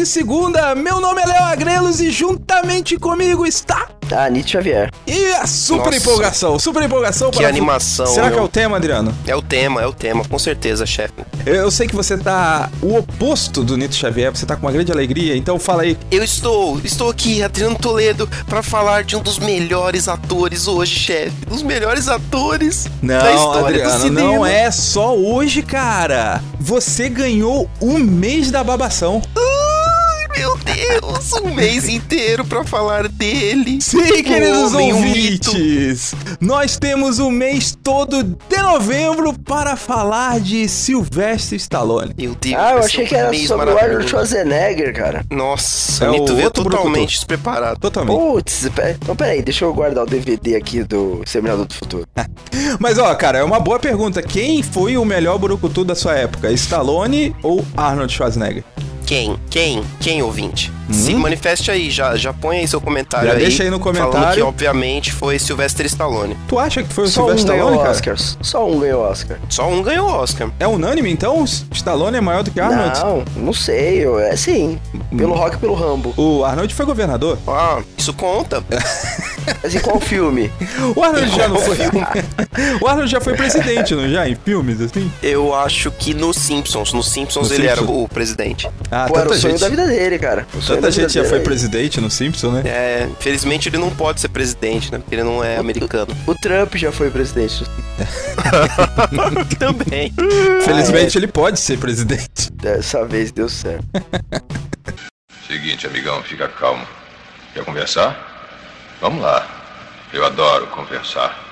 De Segunda. Meu nome é Léo Agrelos e juntamente comigo está. Ah, Nietzsche Xavier. E a super Nossa. empolgação, super empolgação Que para- animação, Será que é meu. o tema, Adriano? É o tema, é o tema, com certeza, chefe. Eu, eu sei que você tá o oposto do Nito Xavier, você tá com uma grande alegria, então fala aí. Eu estou, estou aqui, Adriano Toledo, pra falar de um dos melhores atores hoje, chefe. Dos melhores atores da Não, história do Adriano, cinema. não é só hoje, cara. Você ganhou um mês da babação. Deus, um mês inteiro pra falar dele. Sim, queridos homem, um ouvintes, nós temos o mês todo de novembro para falar de Sylvester Stallone. Meu Deus, Ah, eu achei que um era sobre o. Arnold Schwarzenegger, cara. Nossa, É o veio outro totalmente brucutu. despreparado. Totalmente. Putz, pe- então peraí, deixa eu guardar o DVD aqui do Exterminador do Futuro. Mas ó, cara, é uma boa pergunta. Quem foi o melhor burucutu da sua época? Stallone ou Arnold Schwarzenegger? Quem? Quem? Quem, ouvinte? Se manifeste aí, já, já põe aí seu comentário Hum? Já aí. deixa aí no Falando comentário. que, obviamente, foi Sylvester Stallone. Tu acha que foi o Só um Sylvester ganhou Stallone, cara? Oscars. Só um ganhou Oscar. Só um ganhou o Oscar. É unânime, então? Stallone é maior do que Arnold? Não, não sei, eu- é sim. Pelo rock e pelo Rambo. O Arnold foi governador. Ah, isso conta. Mas em qual filme? O Arnold já não foi. o Arnold já foi presidente, não já? Em filmes, assim? Eu acho que nos Simpsons. Nos Simpsons No ele era Simpsons. o presidente. Ah, Pô, era o sonho gente. da vida dele, cara. O sonho Tanta gente já foi presidente no Simpson, né? É, infelizmente ele não pode ser presidente, né? Porque ele não é americano. O Trump já foi presidente. Também. Felizmente ele pode ser presidente. Dessa vez deu certo. Seguinte, amigão, fica calmo. Quer conversar? Vamos lá. Eu adoro conversar.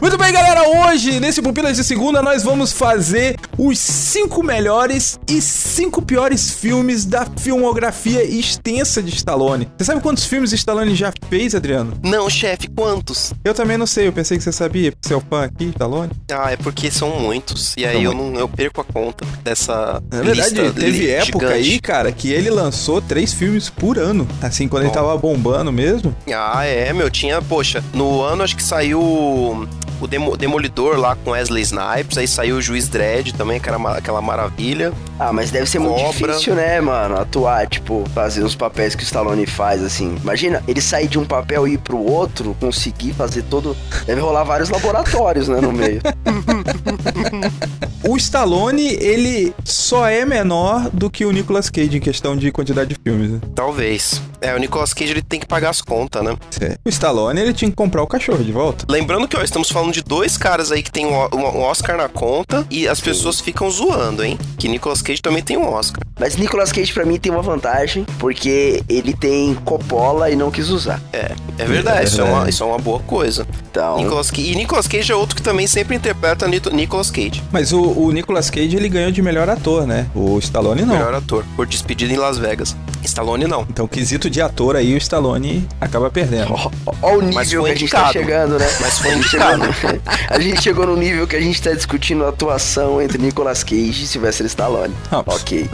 Muito bem, galera. Hoje, nesse Pupilas de Segunda, nós vamos fazer os cinco melhores e cinco piores filmes da filmografia extensa de Stallone. Você sabe quantos filmes Stallone já fez, Adriano? Não, chefe, quantos? Eu também não sei. Eu pensei que você sabia. Você é o fã aqui, Stallone? Ah, é porque são muitos. E aí eu não eu perco a conta dessa Na verdade, lista teve época gigante. aí, cara, que ele lançou três filmes por ano. Assim, quando ele Bom. tava bombando mesmo. Ah, é, meu, tinha, poxa, no ano acho que saiu o Demo- Demolidor lá com Wesley Snipes, aí saiu o Juiz Dredd também, que era ma- aquela maravilha. Ah, mas deve ser muito Cobra. difícil, né, mano? Atuar, tipo, fazer os papéis que o Stallone faz, assim. Imagina, ele sair de um papel e ir pro outro, conseguir fazer todo. Deve rolar vários laboratórios, né, no meio. O Stallone, ele só é menor do que o Nicolas Cage em questão de quantidade de filmes. né? Talvez. É, o Nicolas Cage ele tem que pagar as contas, né? O Stallone, ele tinha que comprar o cachorro de volta. Lembrando que, ó, estamos falando de dois caras aí que tem um, um Oscar na conta e as pessoas ficam zoando, hein? Que Nicolas Cage também tem um Oscar. Mas Nicolas Cage, pra mim, tem uma vantagem, porque ele tem Coppola e não quis usar. É, é verdade, Isso, é uma, verdade. isso é uma boa coisa. Então. Nicolas Cage, e Nicolas Cage é outro que também sempre interpreta Nicolas Cage. Mas o, o Nicolas Cage, ele ganhou de melhor ator, né? O Stallone não. Melhor ator, por despedida em Las Vegas. Stallone não. Então, quesito de ator aí, o Stallone acaba perdendo. Ó, ó o nível que a gente tá chegando, né? Mas foi indicado. A gente chegou no nível que a gente tá discutindo a atuação entre Nicolas Cage e Sylvester Stallone. Ah, Ok.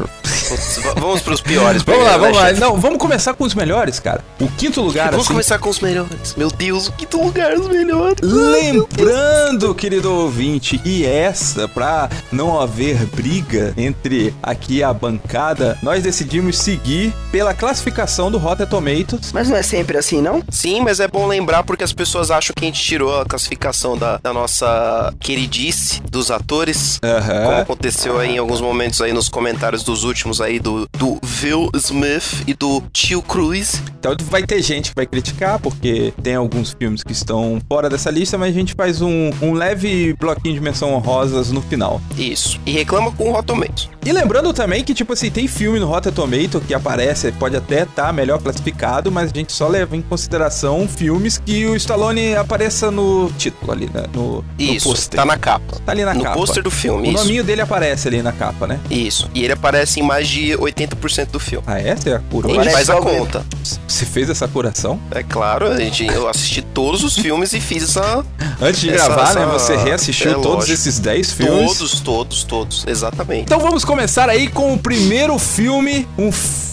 Vamos pros piores. Vamos lá, vamos né, lá. chefe? Não, vamos começar com os melhores, cara. O quinto lugar, Vamos assim. começar com os melhores. Meu Deus, o quinto lugar os melhores. Lembrando, querido ouvinte, e essa, pra não haver briga entre aqui a bancada, nós decidimos seguir pela classificação do Rotten Tomatoes. Mas não é sempre assim, não? Sim, mas é bom lembrar porque as pessoas acham que a gente tirou a classificação da, da nossa queridice dos atores. Aham. Como aconteceu aí em alguns momentos aí nos comentários dos últimos aí do, do Will Smith e do Tio Cruz. Então vai ter gente que vai criticar, porque tem alguns filmes que estão fora dessa lista, mas a gente faz um, um leve bloquinho de menção honrosas no final. Isso. E reclama com o Rotten Tomatoes. E lembrando também que, tipo assim, tem filme no Rotten Tomato que aparece, pode até estar tá melhor classificado, mas a gente só leva em consideração filmes que o Stallone apareça no título ali, né? No, Isso, no pôster. tá na capa. Tá ali na no capa. pôster do filme, O isso. nominho dele aparece ali na capa, né? Isso. E ele aparece em mais de 80% do filme. Ah, essa é a A curou? gente faz a conta. Você fez essa curação? É claro, a gente, eu assisti todos os filmes e fiz essa. Antes de Essa- gravar, né? essa- Você reassistiu é todos lógico. esses 10 filmes. Todos, todos, todos. Exatamente. Então vamos começar aí com o primeiro filme, um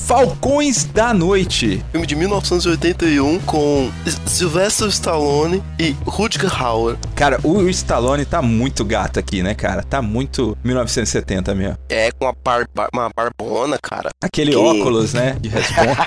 Falcões da Noite. Filme de 1981 com Sylvester Stallone e Rutger Hauer. Cara, o Stallone tá muito gato aqui, né, cara? Tá muito 1970 mesmo. É, com uma, bar- uma barbona, cara. Aquele Que- óculos, né, de responsa.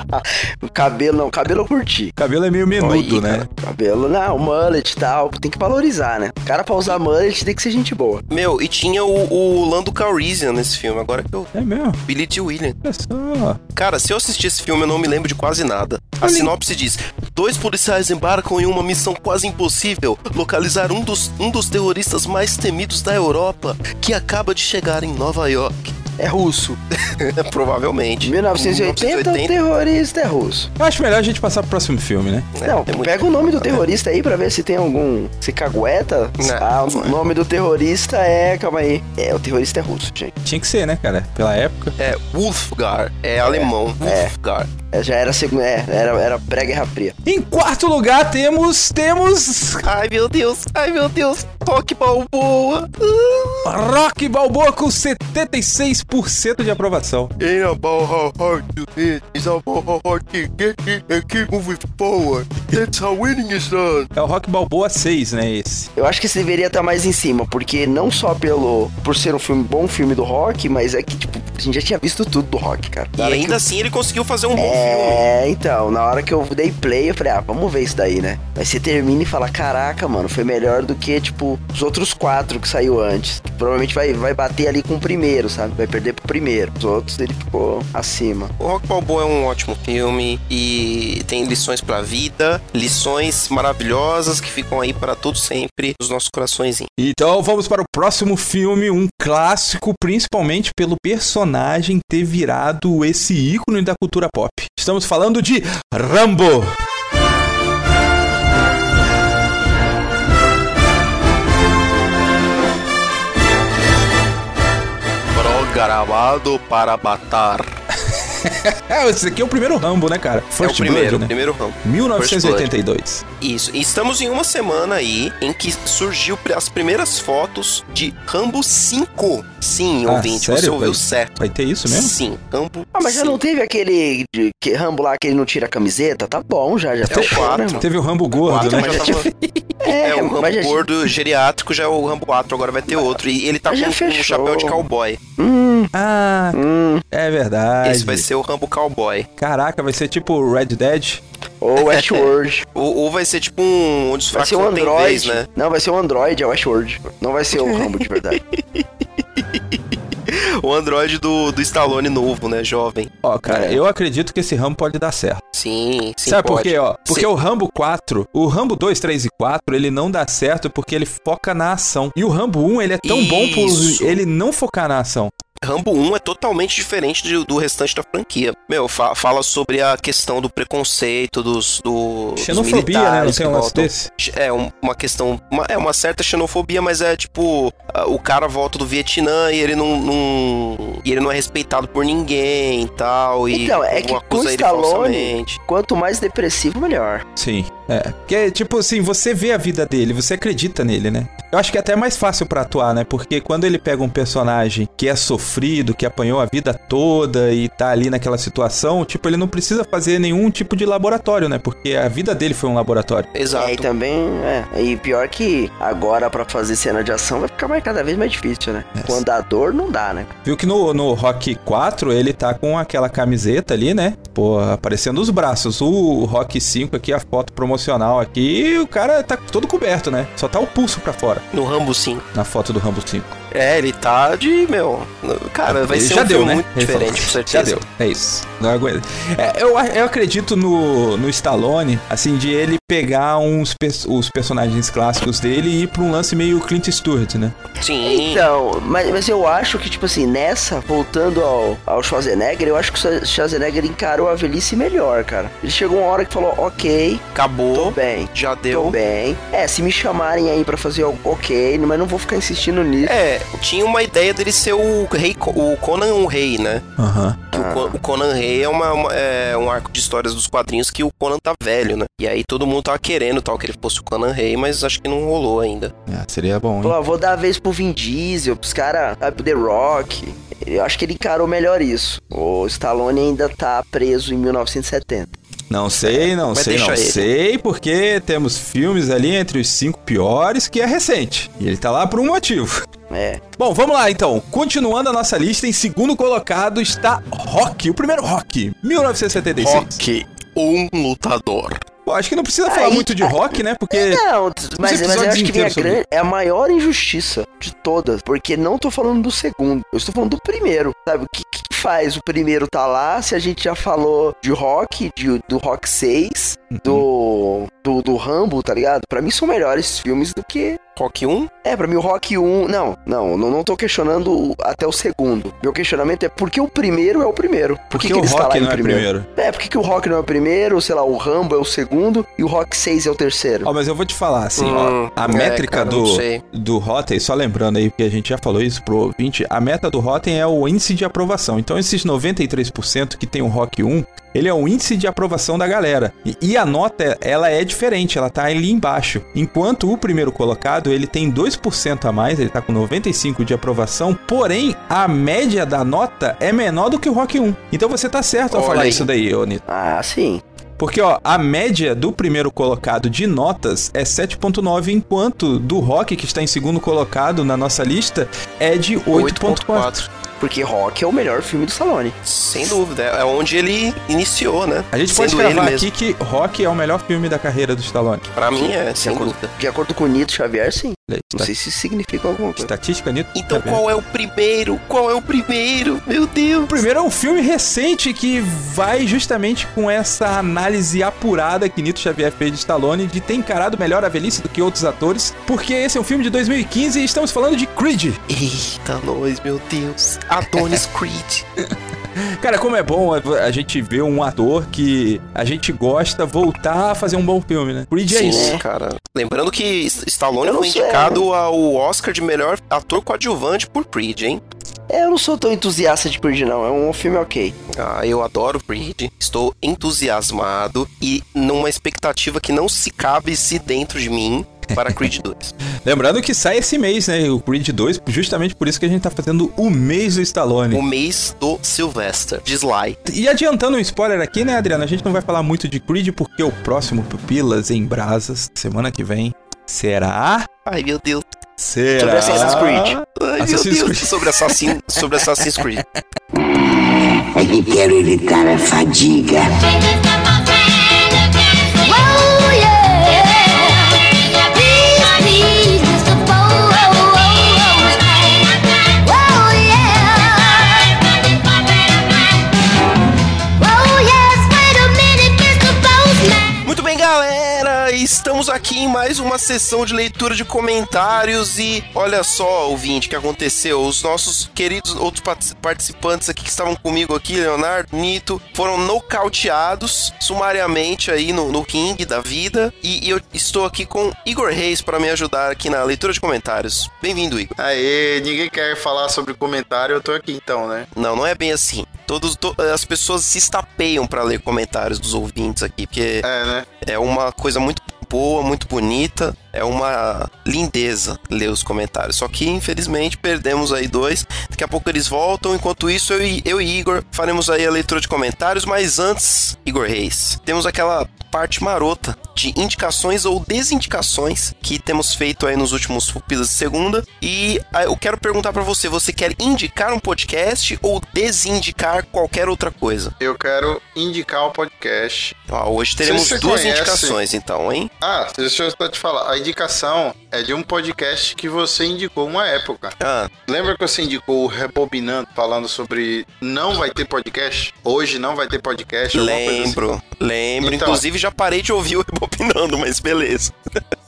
o cabelo, não, o cabelo eu curti. o cabelo é meio menudo, Aí, né? cara. Cabelo, não, mullet e tal, tem que valorizar, né? O cara pra usar mullet tem que ser gente boa. Meu, e tinha o, o Lando Calrissian nesse filme, agora que eu... É mesmo. Billy D. Williams. Olha só. Cara, se eu assistir esse filme, eu não me lembro de quase nada. A sinopse diz: Dois policiais embarcam em uma missão quase impossível localizar um dos, um dos terroristas mais temidos da Europa, que acaba de chegar em Nova York. É russo. Provavelmente. 1980, o terrorista é russo. Eu acho melhor a gente passar pro próximo filme, né? É, não, é pega o nome do terrorista aí pra ver se tem algum. Se cagueta. Não, ah, não o nome do terrorista é. Calma aí. É, o terrorista é russo, gente. Tinha que ser, né, cara? Pela época. É Wolfgar, é alemão. É. Wolfgar. É, já era segunda. É, era, era pré-guerra fria. Em quarto lugar temos. Temos. Ai meu Deus, ai meu Deus, Rock Balboa. Rock Balboa com 76% de aprovação. É o Rock Balboa 6, né, esse. Eu acho que esse deveria estar mais em cima, porque não só pelo por ser um filme bom filme do rock, mas é que tipo, a gente já tinha visto tudo do rock, cara. E ainda eu- assim ele conseguiu fazer um bom filme. É, então, na hora que eu dei play, eu falei, ah, vamos ver isso daí, né? Aí você termina e fala, caraca, mano, foi melhor do que, tipo, os outros quatro que saiu antes. Que provavelmente vai, vai bater ali com o primeiro, sabe? Vai perder pro primeiro. Os outros ele ficou acima. O Rock Balboa é um ótimo filme e tem lições pra vida, lições maravilhosas que ficam aí para todo sempre nos nossos corações. Então vamos para o próximo filme, um clássico, principalmente pelo personagem ter virado esse ícone da cultura pop. Estamos falando de Rambo. Programado para matar. É, esse aqui é o primeiro Rambo, né, cara? é o First primeiro, Blood, né? primeiro ramo. 1982. Isso. E estamos em uma semana aí em que surgiu as primeiras fotos de Rambo 5. Sim, Ah, ouvinte, sério? você ouviu Vai- certo. Vai ter isso mesmo? Sim, Rambo Ah, mas já 5. não teve aquele de, que Rambo lá que ele não tira a camiseta? Tá bom, já, já É o né, quatro. irmão? Teve o Rambo gordo, Quatro, né? mas já tava- É, É, o Rambo já, gordo geriátrico já é o Rambo 4, agora vai ter outro. E ele tá já com, com um chapéu de cowboy. Hum, Ah, hum. é verdade. Esse vai ser o Rambo cowboy. Caraca, vai ser tipo o Red Dead. Ou Westworld. Ou, ou vai ser tipo um onde os Vai fracos ser um Android. vez, né? Não, vai ser um Android, é o Westworld. Não vai ser o Rambo de verdade. O Android do, do Stallone novo, né? Jovem. Ó, cara, É. eu acredito que esse Rambo pode dar certo. Sim, sim. Sabe por pode. quê, ó? Porque Sim. o Rambo 4, o Rambo 2, 3 e 4, ele não dá certo porque ele foca na ação. E o Rambo 1, ele é tão bom por Isso. ele não focar na ação. Rambo 1 é totalmente diferente de- do restante da franquia. Meu, fa- fala sobre a questão do preconceito dos, do, dos Xenofobia, né? Não tem um lance desse? É um- uma questão. Uma, é uma certa xenofobia, mas é tipo. O cara volta do Vietnã e ele não. não- e ele não é respeitado por ninguém e tal. E Então, é que com acusa o ele Stallone- falsamente. Quanto mais depressivo, melhor. Sim. É. Porque, tipo assim, você vê a vida dele, você acredita nele, né? Eu acho que é até mais fácil pra atuar, né? Porque quando ele pega um personagem que é sofrido, que apanhou a vida toda e tá ali naquela situação, tipo, ele não precisa fazer nenhum tipo de laboratório, né? Porque a vida dele foi um laboratório. Exato. É, e também, é. E pior que agora pra fazer cena de ação vai ficar mais, cada vez mais difícil, né? É. Com andador não dá, né? Viu que no, no Rock 4 ele tá com aquela camiseta ali, né? Pô, aparecendo os braços. O Rock 5 aqui, a foto promocional aqui, o cara tá todo coberto, né? Só tá o pulso pra fora No Rambo 5. na foto do Rambo 5. É, ele tá de, meu. Cara, vai Ele ser já um deu, filme né? muito Ele falou, diferente, com Já certeza. deu, é isso. Não aguento. É, eu, eu acredito no, no Stallone, assim, de ele pegar uns os personagens clássicos dele e ir pra um lance meio Clint Eastwood, né? Sim. Então, mas, mas eu acho que, tipo assim, nessa, voltando ao, ao Schwarzenegger, eu acho que o Schwarzenegger encarou a velhice melhor, cara. Ele chegou uma hora que falou, ok, tô Acabou. bem, Já tô deu. bem. É, se me chamarem aí pra fazer algo, ok, mas não vou ficar insistindo nisso. É, tinha uma ideia dele ser o rei, o Conan o Rei, né? Que o, o Conan Rei é, uma, uma- é um arco de histórias dos quadrinhos que o Conan tá velho, né? E aí todo mundo tava querendo tal que ele fosse o Conan Rei, mas acho que não rolou ainda. Ah, seria bom, hein? Pô, vou dar a vez pro Vin Diesel, pros caras, pro The Rock. Eu acho que ele encarou melhor isso. O Stallone ainda tá preso em 1970. Não sei, não Mas sei, não ele. sei, porque temos filmes ali entre os cinco piores que é recente. E ele tá lá por um motivo. É. Bom, vamos lá então. Continuando a nossa lista, em segundo colocado está Rock, o primeiro Rock, 1976. Rock, um lutador. Pô, acho que não precisa falar Aí- muito de rock, né? Porque. Não, mas, mas eu acho que vem a inteiros sobre grande, é a maior injustiça de todas. Porque não tô falando do segundo, eu estou falando do primeiro. Sabe? O que, que faz o primeiro tá lá se a gente já falou de rock, de, do Rock 6, do, do, do Rambo, tá ligado? Pra mim são melhores filmes do que Rock 1? É, pra mim o Rock 1. Não, não, não, não tô questionando o- até o segundo. Meu questionamento é por que o primeiro é o primeiro? Por Porque que, o que lá Rock não é primeiro? primeiro. É, por que, que o Rock não é o primeiro? Sei lá, o Rambo é o segundo e o Rock 6 é o terceiro. Ó, mas eu vou te falar, assim, Hum, ó, a é, métrica cara, do, do Rotten, só lembrando aí, porque a gente já falou isso pro ouvinte, a meta do Rotten é o índice de aprovação. Então, esses 93% que tem o Rock 1, ele é o índice de aprovação da galera. E, e a nota, ela é diferente, ela tá ali embaixo. Enquanto o primeiro colocado, ele tem 2% a mais, ele tá com 95% de aprovação, porém, a média da nota é menor do que o Rock 1. Então, você tá certo ao Olha falar aí. isso daí, ô Nito. Ah, sim. Porque, ó, a média do primeiro colocado de notas é 7.9, enquanto do Rock, que está em segundo colocado na nossa lista, é de 8.4. Porque Rock é o melhor filme do Stallone. Sem dúvida. É onde ele iniciou, né? A gente pode Sendo cravar mesmo. aqui que Rock é o melhor filme da carreira do Stallone. Pra mim é, sem acordo- dúvida. De acordo com o Nito Xavier, sim. Não Esta- sei se isso significa alguma coisa. Estatística, Nito? Então Tá vendo? qual é o primeiro? Qual é o primeiro? Meu Deus. O primeiro é um filme recente que vai justamente com essa análise apurada que Nito Xavier fez de Stallone de ter encarado melhor a velhice do que outros atores, porque esse é um filme de 2015 e estamos falando de Creed. Eita, nós, meu Deus. Adonis Creed. Cara, como é bom a gente ver um ator que a gente gosta voltar a fazer um bom filme, né? Creed é Sim, isso. cara. Lembrando que Stallone foi sei. indicado ao Oscar de melhor ator coadjuvante por Creed, hein? É, eu não sou tão entusiasta de Creed, não. É um filme ok. Ah, eu adoro Creed. Estou entusiasmado e numa expectativa que não se cabe-se dentro de mim para Creed 2. Lembrando que sai esse mês, né? O Creed 2, justamente por isso que a gente tá fazendo o mês do Stallone. o mês do Sylvester. De Sly. E adiantando um spoiler aqui, né, Adriano? A gente não vai falar muito de Creed porque o próximo Pupilas em Brasas, semana que vem, será. Ai, meu Deus. Será. Sobre Assassin's Creed. Ai, Assassin's meu Deus. Creed. Sobre, Assassin, sobre Assassin's Creed. É que quero evitar a fadiga. Estamos aqui em mais uma sessão de leitura de comentários e olha só, ouvinte, o que aconteceu. Os nossos queridos outros partic- participantes aqui que estavam comigo aqui, Leonardo, Nito, foram nocauteados sumariamente aí no, no King da vida e, e eu estou aqui com Igor Reis para me ajudar aqui na leitura de comentários. Bem-vindo, Igor. Aê, ninguém quer falar sobre comentário, eu tô aqui então, né? Não, não é bem assim. Todos, to- as pessoas se estapeiam para ler comentários dos ouvintes aqui, porque É, né? É uma coisa muito boa, muito bonita. É uma lindeza ler os comentários. Só que, infelizmente, perdemos aí dois. Daqui a pouco eles voltam. Enquanto isso, eu e, eu e Igor faremos aí a leitura de comentários. Mas antes, Igor Reis, temos aquela parte marota de indicações ou desindicações que temos feito aí nos últimos Pupilas de Segunda. E ah, eu quero perguntar pra você: você quer indicar um podcast ou desindicar qualquer outra coisa? Eu quero indicar o podcast. Ó, hoje teremos duas conhece- indicações, então, hein? Ah, deixa eu só te falar. A indicação é de um podcast que você indicou uma época. Ah, Lembra que você indicou o Rebobinando falando sobre não vai ter podcast? Hoje não vai ter podcast? assim? lembro, lembro. Então. Inclusive já parei de ouvir o Rebobinando, mas beleza.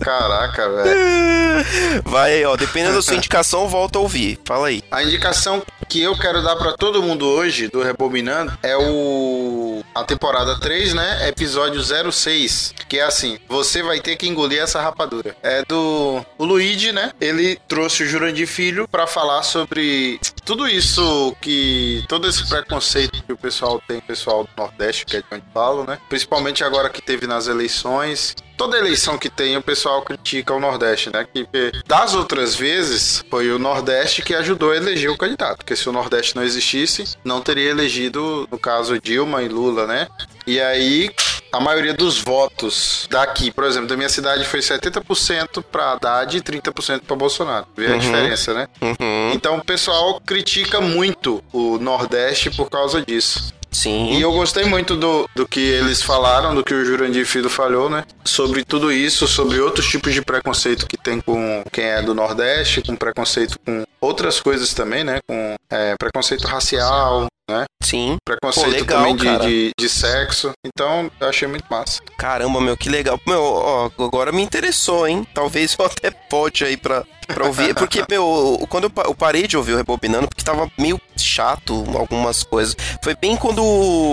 Caraca, velho. Vai aí, ó. Dependendo da sua indicação, volta a ouvir. Fala aí. A indicação que eu quero dar pra todo mundo hoje do Rebobinando é o a temporada 3, né? Episódio 06, que é assim, você vai ter que engolir essa rapadura. É do o Luigi, né? Ele trouxe o Jurandir Filho pra falar sobre tudo isso que todo esse preconceito que o pessoal tem, o pessoal do Nordeste, que é de onde falo, né? Principalmente agora que teve nas eleições, toda eleição que tem, o pessoal critica o Nordeste, né? Que das outras vezes foi o Nordeste que ajudou a eleger o candidato. Porque se o Nordeste não existisse, não teria elegido, no caso, Dilma e Lula, né? E aí, a maioria dos votos daqui, por exemplo, da minha cidade foi 70% para Haddad e 30% para Bolsonaro. Vê a diferença, né? Uhum. Então o pessoal critica muito o Nordeste por causa disso. Sim. E eu gostei muito do, do que eles falaram, do que o Jurandir Filho falou, né? Sobre tudo isso, sobre outros tipos de preconceito que tem com quem é do Nordeste, com preconceito com outras coisas também, né? Com é, preconceito racial, né? Sim. Preconceito Pô, legal, também de, de, de sexo. Então, eu achei muito massa. Caramba, meu, que legal. Meu, ó, agora me interessou, hein? Talvez eu até pode aí pra, pra ouvir. Porque, meu, quando eu, pa- eu parei de ouvir o Rebobinando, porque tava meio chato algumas coisas. Foi bem quando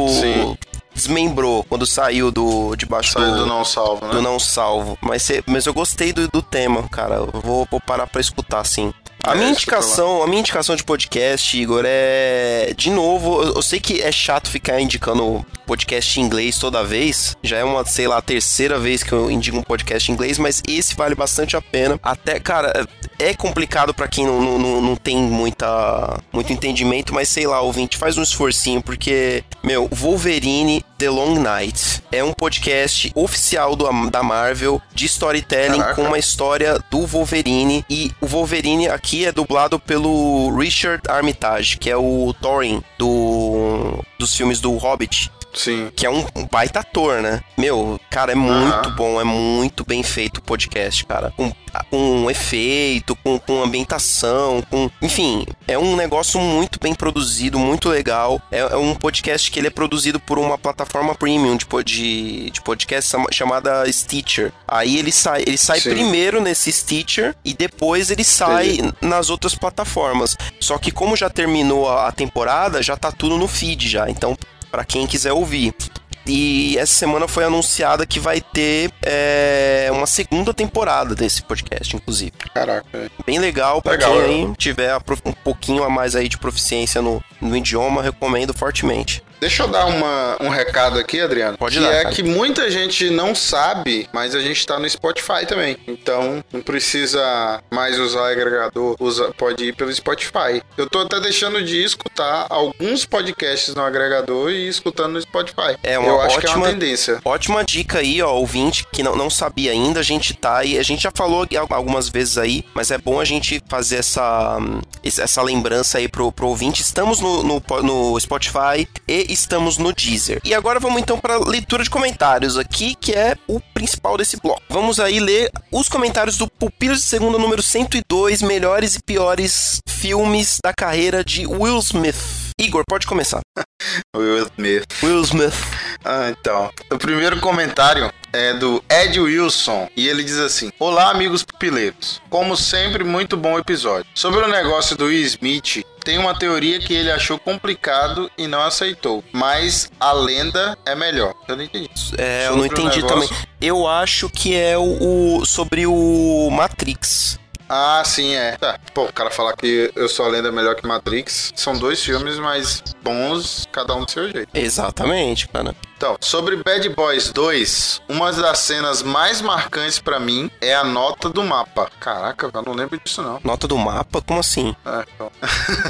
Sim. desmembrou, quando saiu do debaixo Saiu do, do não salvo, né? do não salvo. Mas, mas eu gostei do, do tema, cara. Eu vou, vou parar pra escutar, sim. A É, minha escuta indicação, a minha indicação de podcast, Igor, é de novo, eu, eu sei que é chato ficar indicando podcast em inglês toda vez. Já é uma, sei lá, a terceira vez que eu indico um podcast em inglês, mas esse vale bastante a pena. Até, cara, é complicado pra quem não, não, não tem muita, muito entendimento, mas sei lá, ouvinte, faz um esforcinho, porque, meu, Wolverine The Long Night é um podcast oficial do, da Marvel de storytelling Caraca. com uma história do Wolverine. E o Wolverine aqui é dublado pelo Richard Armitage, que é o Thorin do, dos filmes do Hobbit Sim. que é um um baita ator, né? Meu, cara, é muito bom, é muito bem feito o podcast, cara. Com, com efeito, com, com ambientação, com. Enfim, é um negócio muito bem produzido, muito legal. É, é um podcast que ele é produzido por uma plataforma premium de, de, de podcast chama- chamada Stitcher. Aí ele sai, ele sai Sim. primeiro nesse Stitcher e depois ele sai nas outras plataformas. Só que como já terminou a, a temporada, já tá tudo no feed já. Então, Pra quem quiser ouvir. E essa semana foi anunciada que vai ter é, uma segunda temporada desse podcast, inclusive. Caraca. velho. Bem legal Legal, quem eu- aí tiver um pouquinho a mais aí de proficiência no, no idioma, recomendo fortemente. Deixa eu dar uma, um recado aqui, Adriano. Pode que dar, é cara. que muita gente não sabe, mas a gente tá no Spotify também. Então, não precisa mais usar agregador, usa, pode ir pelo Spotify. Eu tô até deixando de escutar alguns podcasts no agregador e escutando no Spotify. É uma Eu acho que é uma ótima- tendência. Ótima dica aí, ó, ouvinte, que não, não sabia ainda, a gente tá aí, a gente já falou al- algumas vezes aí, mas é bom a gente fazer essa, hum, essa lembrança aí pro, pro ouvinte. Estamos no, no, no Spotify e estamos no Deezer. E agora vamos então para leitura de comentários aqui, que é o principal desse bloco. Vamos aí ler os comentários do Pupilas de Segunda número 102, melhores e piores filmes da carreira de Will Smith. Igor, pode começar. Will Smith. Will Smith. Ah, então. O primeiro comentário é do Ed Wilson e ele diz assim: Olá, amigos pupileiros. Como sempre, muito bom episódio. Sobre o negócio do Will Smith, tem uma teoria que ele achou complicado e não aceitou, mas a lenda é melhor. Eu não entendi. É, eu não Sobre entendi negócio- também. Eu acho que é o, o- sobre o Matrix. Ah, sim, é. Tá. Pô, o cara falar que eu sou a lenda melhor que Matrix. São dois filmes, mas bons, cada um do seu jeito. Exatamente, cara. Então, sobre Bad Boys 2, uma das cenas mais marcantes pra mim é a nota do mapa. Caraca, eu não lembro disso não. Nota do mapa? Como assim? É, então.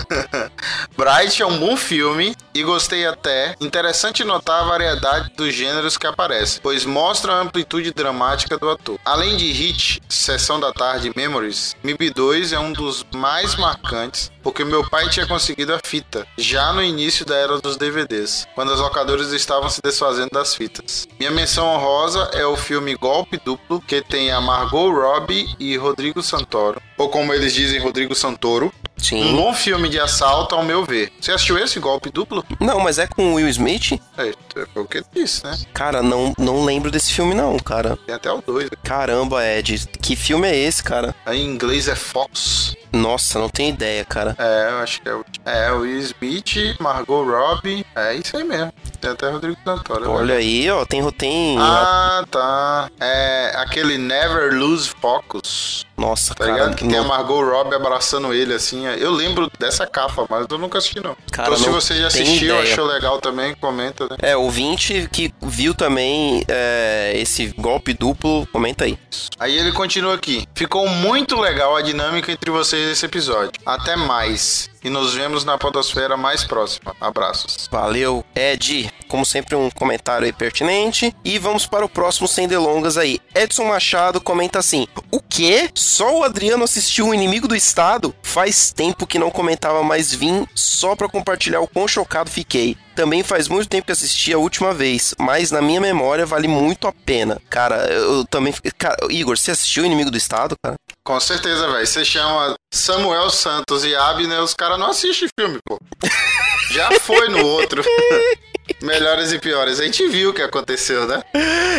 Bright é um bom filme e gostei até. Interessante notar a variedade dos gêneros que aparecem, pois mostra a amplitude dramática do ator. Além de Hit, Sessão da Tarde e Memories, MIB 2 é um dos mais marcantes, porque meu pai tinha conseguido a fita já no início da era dos DVDs, quando as locadoras estavam se desfazendo desfazendo das fitas. Minha menção honrosa é o filme Golpe Duplo, que tem a Margot Robbie e Rodrigo Santoro. Ou como eles dizem, Rodrigo Santoro. Um Sim. bom filme de assalto, ao meu ver. Você assistiu esse Golpe Duplo? Não, mas é com o Will Smith? É, foi o que ele disse, né? Cara, não, não lembro desse filme não, cara. Tem até o 2. Caramba, Ed, que filme é esse, cara? Aí em inglês é Fox. Nossa, não tenho ideia, cara. É, eu acho que é o. É, o Will Smith, Margot Robbie. É isso aí mesmo. Tem até Rodrigo Santoro. né? Olha aí, ó, tem tem Ah, tá. É aquele Never Lose Focus. Nossa, Tá cara, ligado? Que tem a Margot Robbie abraçando ele, assim. Eu lembro dessa capa, mas eu nunca assisti, não. Cara, então, se não você já assistiu, achou legal também, comenta, né? É, ouvinte que viu também é, esse golpe duplo, comenta aí. Aí ele continua aqui. Ficou muito legal a dinâmica entre vocês nesse episódio. Até mais. E nos vemos na podosfera mais próxima. Abraços. Valeu, Ed. Como sempre, um comentário aí pertinente. E vamos para o próximo sem delongas aí. Edson Machado comenta assim: O quê? Só o Adriano assistiu o Inimigo do Estado? Faz tempo que não comentava, mas vim só pra compartilhar o quão chocado fiquei. Também faz muito tempo que assisti a última vez, mas na minha memória vale muito a pena. Cara, eu também. Cara, Igor, você assistiu o Inimigo do Estado, cara? Com certeza, velho. Você chama Samuel Santos e Abner, os caras não assistem filme, pô. Já foi no outro. Melhores e piores. A gente viu o que aconteceu, né?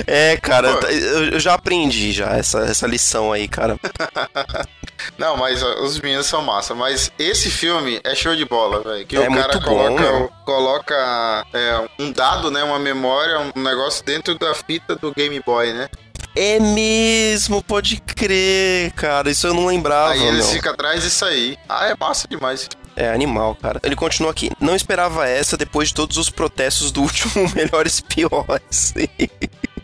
É, cara, Pô. eu eu já aprendi já essa, essa lição aí, cara. Não, mas ó, os meninos são massa. Mas esse filme é show de bola, velho. Que É o cara muito bom, coloca, né? coloca é, um dado, né? Uma memória, um negócio dentro da fita do Game Boy, né? É mesmo, pode crer, cara. Isso eu não lembrava, Aí eles ficam atrás disso aí. Ah, é massa demais. É animal, cara. Ele continua aqui. Não esperava essa depois de todos os protestos do último Melhores Piores.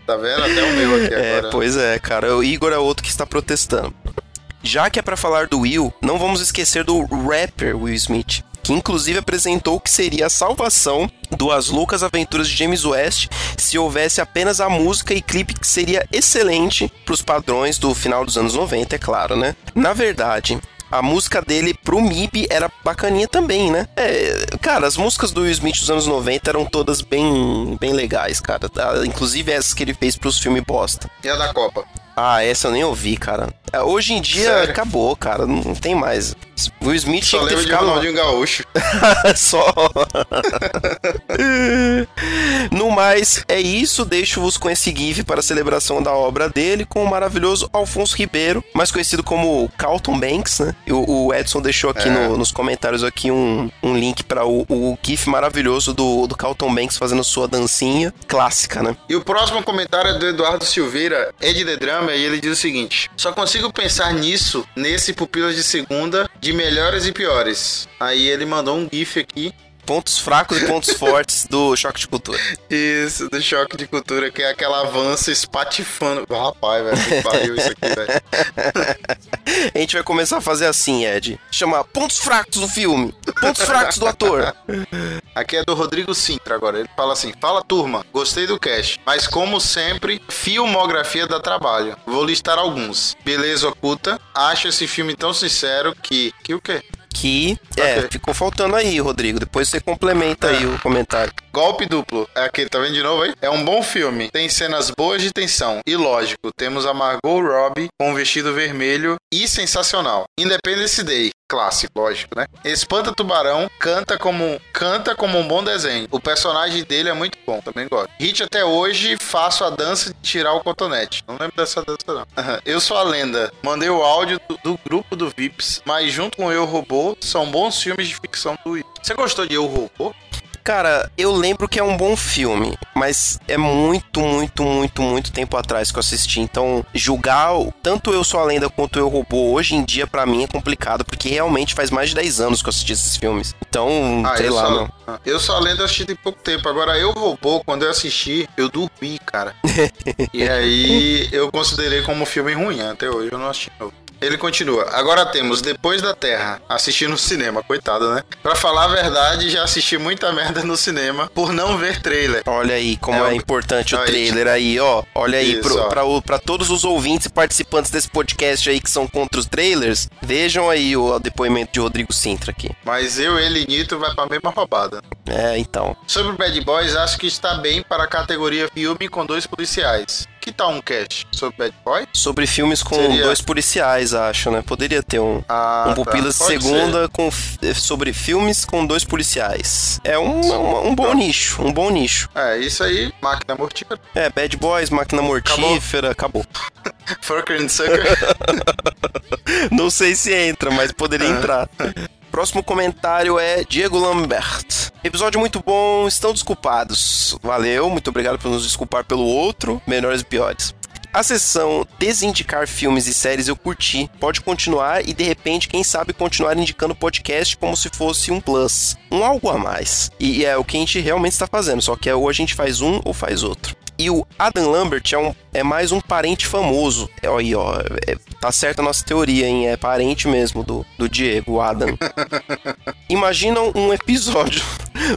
Tá vendo? Até o meu aqui é, agora. pois é, cara. O Igor é outro que está protestando. Já que é pra falar do Will, não vamos esquecer do rapper Will Smith, que inclusive apresentou que seria a salvação do As Loucas Aventuras de James West se houvesse apenas a música e clipe que seria excelente pros padrões do final dos anos 90, é claro, né? Na verdade, a música dele pro MIB era bacaninha também, né? É, cara, as músicas do Will Smith dos anos 90 eram todas bem, bem legais, cara. Ah, Inclusive essas que ele fez pros filmes bosta. E a da Copa? Ah, essa eu nem ouvi, cara. É, Hoje em dia Sério? acabou, cara. Não tem mais. Will Smith Só tinha que ter de Ronaldinho Gaúcho. só. no mais, é isso. Deixo-vos com esse GIF para a celebração da obra dele com o maravilhoso Alfonso Ribeiro, mais conhecido como Carlton Banks, né? O, o Edson deixou aqui É. no- nos comentários aqui um, um link para o, o GIF maravilhoso do, do Carlton Banks fazendo sua dancinha clássica, né? E o próximo comentário é do Eduardo Silveira, Ed The Drama, e ele diz o seguinte: Só consigo pensar nisso, nesse Pupilas de Segunda, de melhores e piores. Aí ele mandou um GIF aqui. Pontos fracos e pontos fortes do Choque de Cultura. Isso, do choque de cultura, que é aquela avança espatifando. Rapaz, velho, que pariu isso aqui, velho. A gente vai começar a fazer assim, Ed. Chama pontos fracos do filme, pontos fracos do ator. Aqui é do Rodrigo Sintra agora. Ele fala assim: Fala turma, gostei do cast, mas como sempre, filmografia dá trabalho. Vou listar alguns. Beleza oculta, acho esse filme tão sincero que. Que o quê? Que, é, ficou faltando aí, Rodrigo. Depois você complementa aí o comentário. Golpe duplo. É aqui, tá vendo de novo aí? É um bom filme. Tem cenas boas de tensão. E lógico, temos a Margot Robbie com um vestido vermelho e sensacional. Independence Day. Clássico, lógico, né? Espanta Tubarão canta como canta como um bom desenho. O personagem dele é muito bom, também gosto. Hit até hoje faço a dança de tirar o cotonete. Não lembro dessa dança não. Eu sou a lenda. Mandei o áudio do, do grupo do Vips, mas junto com Eu Robô são bons filmes de ficção do Você gostou de Eu Robô? Cara, eu lembro que é um bom filme, mas é muito, muito, muito, muito tempo atrás que eu assisti. Então, julgar tanto Eu Sou a Lenda quanto Eu Robô hoje em dia, pra mim, é complicado, porque realmente faz mais de 10 anos que eu assisti esses filmes. Então, sei eu lá, só, não. Ah, Eu só lendo eu assisti tem pouco tempo. Agora, eu robô, quando eu assisti, eu dormi, cara. e aí eu considerei como filme ruim. Até hoje eu não assisti. novo. Ele continua. Agora temos Depois da Terra, assisti no cinema, coitado, né? Pra falar a verdade, já assisti muita merda no cinema por não ver trailer. Olha aí como É é, o- importante o trailer aí, ó. Olha aí, Isso, pro, ó. pra, o- pra todos os ouvintes e participantes desse podcast aí que são contra os trailers, vejam aí o depoimento de Rodrigo Sintra aqui. Mas eu, ele e Nito vai pra mesma roubada. É, então. Sobre Bad Boys, acho que está bem para a categoria filme com dois policiais. Que tal um cast sobre Bad Boys? Sobre filmes com Seria- dois policiais, acho, né? Poderia ter um. Ah, um tá. Pupilas Pode segunda com, f- sobre filmes com dois policiais. É um, um, um bom nicho, um bom nicho. É, isso aí, máquina mortífera. É, Bad Boys, Máquina Mortífera, acabou. Fucker and Sucker. Não sei se entra, mas poderia entrar. Próximo comentário é Diego Lambert. Episódio muito bom, estão desculpados. Valeu, muito obrigado por nos desculpar pelo outro, melhores e piores. A sessão desindicar filmes e séries eu curti. Pode continuar e de repente, quem sabe, continuar indicando podcast como se fosse um plus. Um algo a mais. E é o que a gente realmente está fazendo, só que é ou a gente faz um ou faz outro. E o Adam Lambert é, um- é mais um parente famoso. É, aí, ó, é- tá certa a nossa teoria, hein? É parente mesmo do, do Diego, o Adam. Imaginam um episódio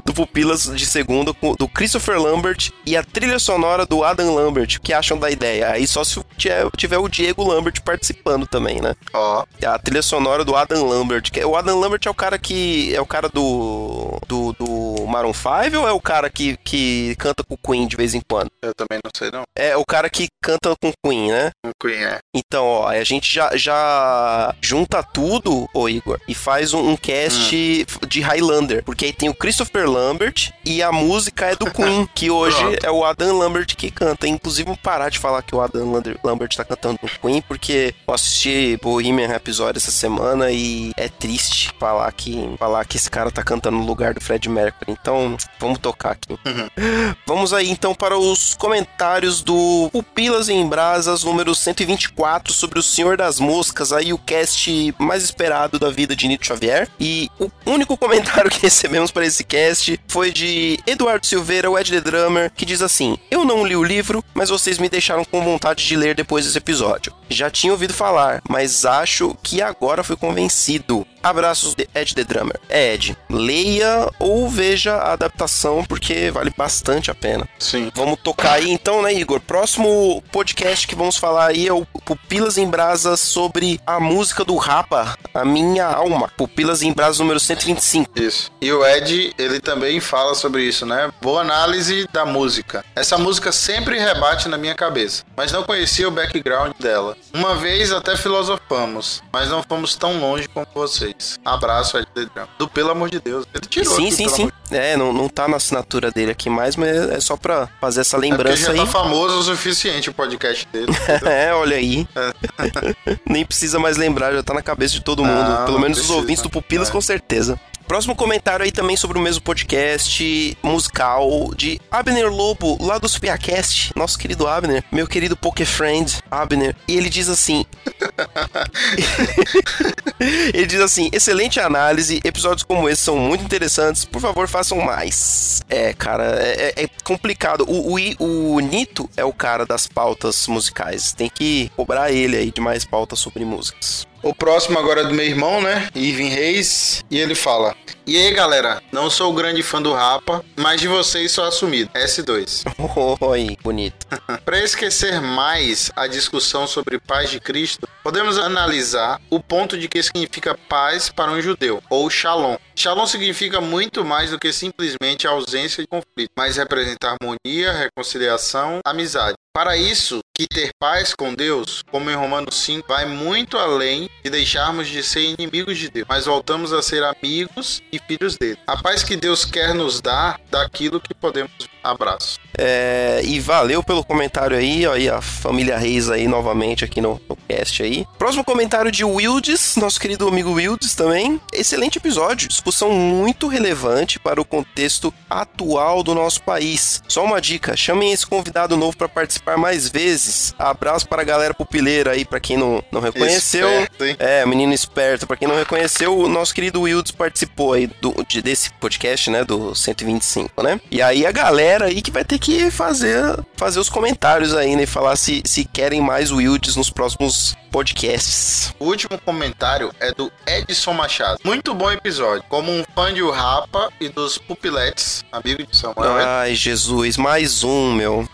do Pupilas de Segunda do Christopher Lambert e a trilha sonora do Adam Lambert. O que acham da ideia? Aí só se tiver, o Diego Lambert participando também, né? Ó, A trilha sonora do Adam Lambert. Que, o Adam Lambert é o cara que. É o cara do. Do, do Maroon 5 ou é o cara que, que canta com o Queen de vez em quando? Eu também não sei não. É o cara que canta com o Queen, né? Um Queen é. Então, ó, a gente já, já junta tudo, ô Igor, e faz um, um cast de Highlander. Porque aí tem o Christopher Lambert e a música é do Queen, que hoje é o Adam Lambert que canta. Inclusive, vamos parar de falar que o Adam Lambert tá cantando no Queen, porque eu assisti Bohemian Rhapsody essa semana e é triste falar que, falar que esse cara tá cantando no lugar do Fred Mercury. Então, vamos tocar aqui. Vamos aí então para os comentários do Pupilas em Brasas, número 124, sobre o Senhor das Moscas, aí o cast mais esperado da vida de Nito Xavier. E o único comentário que recebemos para esse cast foi de Eduardo Silveira, o Ed The Drummer, que diz assim: Eu não li o livro, mas vocês me deixaram com vontade de ler depois desse episódio. Já tinha ouvido falar, mas acho que agora fui convencido. Abraços de Ed The Drummer. É, Ed, leia ou veja a adaptação, porque vale bastante a pena. Sim. Vamos tocar aí então, né, Igor? Próximo podcast que vamos falar aí é o Pupilas em Brasas sobre a música do Rapa, A Minha Alma. Pupilas em Brasas número 125. Isso. E o Ed, ele também fala sobre isso, né? Boa análise da música. Essa música sempre rebate na minha cabeça, mas não conhecia o background dela. Uma vez até filosofamos, mas não fomos tão longe como vocês. Abraço, Ed Drum. Do pelo amor de Deus. Ele tirou sim, aqui, sim, sim. amor É, não, não tá na assinatura dele aqui mais, mas é só pra fazer essa de. É lembrança já aí. tá famoso o suficiente o podcast dele. É, olha aí. Nem precisa mais lembrar, já tá na cabeça de todo mundo. Não, Pelo menos os precisa. ouvintes do Pupilas, É. com certeza. Próximo comentário aí também sobre o mesmo podcast musical de Abner Lobo, lá do Spiacast, nosso querido Abner, meu querido Poké Friend Abner. E ele diz assim: Ele diz assim: excelente análise, episódios como esse são muito interessantes, por favor façam mais. É, cara, é, é- é complicado. O, o, o Nito é o cara das pautas musicais, tem que cobrar ele aí de mais pautas sobre músicas. O próximo agora é do meu irmão, né? Ivan Reis. E ele fala: E aí, galera? Não sou grande fã do Rapa, mas de vocês sou assumido. S2. Oi, bonito. Para esquecer mais a discussão sobre paz de Cristo, podemos analisar o ponto de que significa paz para um judeu, ou shalom. Shalom significa muito mais do que simplesmente a ausência de conflito, mas representa harmonia, reconciliação, amizade. Para isso, que ter paz com Deus, como em Romanos 5, vai muito além de deixarmos de ser inimigos de Deus, mas voltamos a ser amigos e filhos dele. A paz que Deus quer nos dar daquilo que podemos. Abraço. É, e valeu pelo comentário aí, ó, e a família Reis aí novamente aqui no, no cast aí. Próximo comentário de Wildes, nosso querido amigo Wildes também. Excelente episódio, discussão muito relevante para o contexto atual do nosso país. Só uma dica, chamem esse convidado novo para participar mais vezes. Abraço para a galera pupileira aí, para quem não, não reconheceu. Esperto, hein? É, menino esperto. Pra quem não reconheceu, o nosso querido Wildes participou aí do, de- desse podcast, né? Do 125, né? E aí a galera galera aí que vai ter que fazer, fazer os comentários aí, né? E falar se, se querem mais Wilds nos próximos podcasts. O último comentário é do Edson Machado. Muito bom episódio. Como um fã de O Rapa e dos Pupiletes, amigo de Samuel. Ai, Jesus, mais um, meu.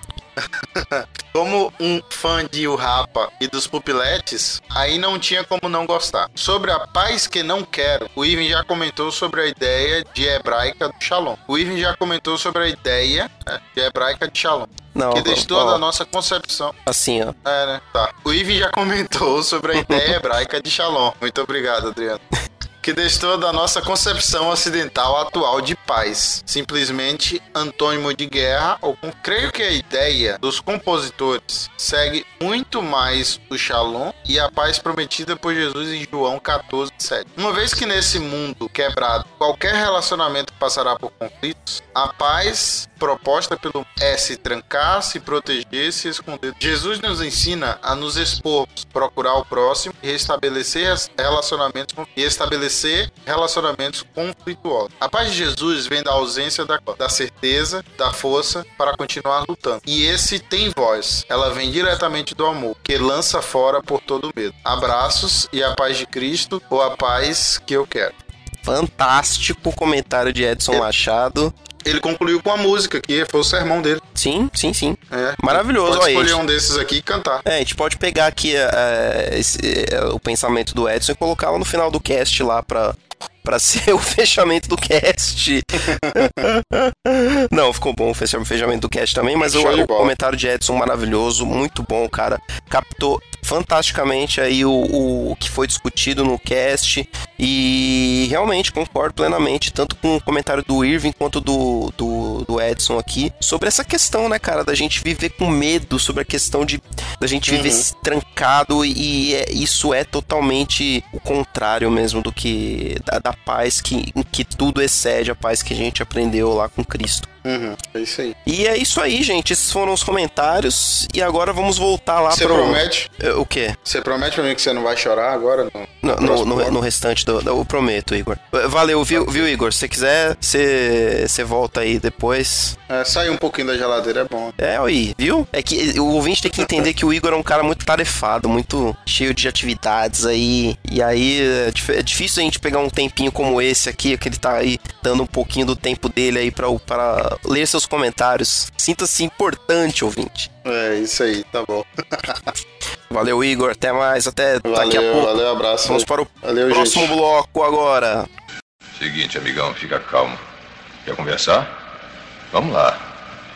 Como um fã de O Rapa e dos Pupiletes, aí não tinha como não gostar. Sobre a paz que não quero, o Ivan já comentou sobre a ideia de hebraica do Shalom. O Ivan já comentou sobre a ideia né, de hebraica de Shalom. Não, Que destoa ó, da nossa concepção. assim, ó. É, né? Tá. O Ivan já comentou sobre a ideia hebraica de Shalom. Muito obrigado, Adriano. Que destoa da nossa concepção ocidental atual de paz. Simplesmente antônimo de guerra. Ou com... Creio que a ideia dos compositores segue muito mais o Shalom e a paz prometida por Jesus em João 14, 7. Uma vez que nesse mundo quebrado qualquer relacionamento passará por conflitos, a paz proposta pelo é se trancar, se proteger, se esconder. Jesus nos ensina a nos expormos, procurar o próximo e restabelecer relacionamentos e estabelecer relacionamentos conflituosos. A paz de Jesus vem da ausência da, da certeza, da força para continuar lutando. E esse tem voz. Ela vem diretamente do amor, que lança fora por todo medo. Abraços e a paz de Cristo ou a paz que eu quero. Fantástico comentário de Edson Machado. Ele concluiu com a música, que foi o sermão dele. Sim, sim, sim. É. Maravilhoso, Pode escolher um desses aqui e cantar. É, a gente pode pegar aqui é, esse, é, o pensamento do Edson e colocar lá no final do cast lá pra, pra ser o fechamento do cast. Não, ficou bom o fecha- fechamento do cast também, mas o, de o comentário de Edson maravilhoso, muito bom, cara. Captou fantasticamente aí o, o, o que foi discutido no cast e realmente concordo plenamente, tanto com o comentário do Irving quanto do, do, do Edson aqui, sobre essa questão, né, cara, da gente viver com medo, sobre a questão de da gente viver Uhum. trancado e é- isso é totalmente o contrário mesmo do que da, da paz que, que tudo excede a paz que a gente aprendeu lá com Cristo. Uhum, é isso aí. E é isso aí, gente. Esses foram os comentários. E agora vamos voltar lá Você pro. promete? Eh, O quê? Você promete pra mim que você não vai chorar agora? No, No, no, no- restante do, Eu prometo, Igor. Valeu, viu, viu Igor? Se quiser, você você volta aí depois. É, sair um pouquinho da geladeira é bom. É, aí, viu? É que o ouvinte tem que entender que o Igor é um cara muito tarefado, muito cheio de atividades aí. E aí é, é difícil a gente pegar um tempinho como esse aqui, que ele tá aí dando um pouquinho do tempo dele aí pra, pra ler seus comentários. Sinta-se importante, ouvinte. É, isso aí, tá bom. Valeu, Igor. Até mais. Até daqui a Valeu, pouco. valeu, abraço. Vamos para o Valeu, próximo gente. bloco agora. Seguinte, amigão, fica calmo. Quer conversar? Vamos lá.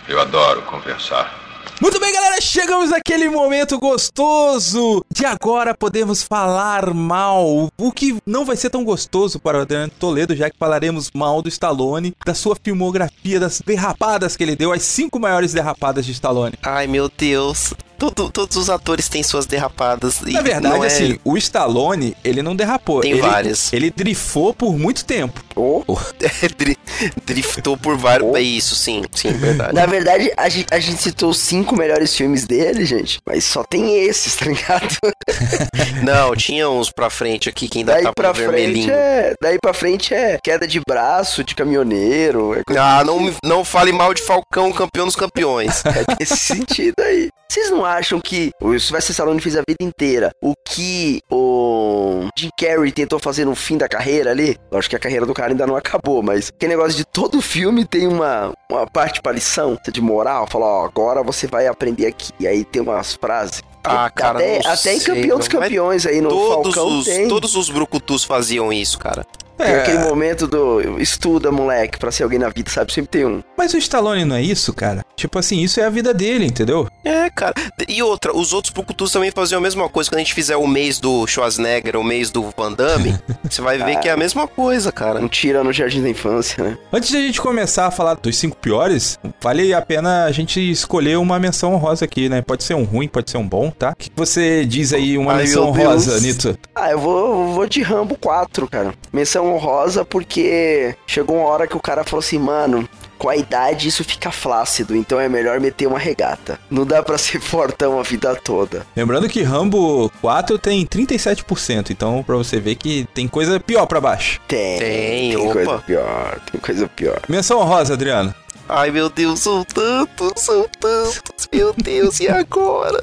Eu adoro conversar. Muito bem, galera, chegamos naquele momento gostoso de agora podemos falar mal. O que não vai ser tão gostoso para o Adriano Toledo, já que falaremos mal do Stallone, da sua filmografia, das derrapadas que ele deu, as cinco maiores derrapadas de Stallone. Ai, meu Deus. Todo- todos os atores têm suas derrapadas. e Na verdade, não é- assim, o Stallone, ele não derrapou. Tem ele, várias. Ele drifou por muito tempo. Ou, Dri- driftou por vários. Oh. É isso, sim, sim, verdade. na verdade, a gente, a gente citou os cinco melhores filmes dele, gente. Mas só tem esses, tá ligado? Não, tinha uns pra frente aqui que ainda Daí tava pra vermelhinho. é. Daí pra frente é queda de braço, de caminhoneiro. É Ah, não, me- não fale mal de Falcão, campeão dos campeões. nesse sentido aí. Vocês não acham que o Sylvester Stallone fez a vida inteira o que o Jim Carrey tentou fazer no fim da carreira ali? Eu acho que a carreira do cara ainda não acabou, mas que negócio de todo filme tem uma, uma parte pra lição de moral, falar, ó, agora você vai aprender aqui. E aí tem umas frases. Ah, cara, até, não até em sei, Campeão dos Campeões aí no Todos Falcão os, tem. todos os brucutus faziam isso, cara. Tem aquele momento do estuda, moleque, pra ser alguém na vida, sabe? Sempre tem um. Mas o Stallone não é isso, cara? Tipo assim, isso é a vida dele, entendeu? É, cara. E outra, os outros brucutus também faziam a mesma coisa. Quando a gente fizer o mês do Schwarzenegger, o mês do Van Damme, você vai ver que é a mesma coisa, cara. Um tira no jardim da infância, né? Antes de a gente começar a falar dos cinco piores, vale a pena a gente escolher uma menção honrosa aqui, né? Pode ser um ruim, pode ser um bom, tá? O que você diz aí, uma Ai, menção honrosa, Nito? Ah, eu vou, eu vou de Rambo 4, cara. Menção honrosa porque chegou uma hora que o cara falou assim, mano, com a idade isso fica flácido, então é melhor meter uma regata. Não dá pra ser fortão a vida toda. Lembrando que Rambo 4 tem 37%, então pra você ver que tem coisa pior pra baixo. Tem, Tem, tem opa. coisa pior, tem coisa pior. Menção honrosa, Adriano. Ai, meu Deus, são tantos, são tantos. Meu Deus, e agora?